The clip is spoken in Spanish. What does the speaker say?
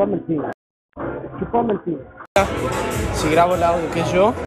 Chupame el pin. Chupame el pin. Si grabo el audio que yo,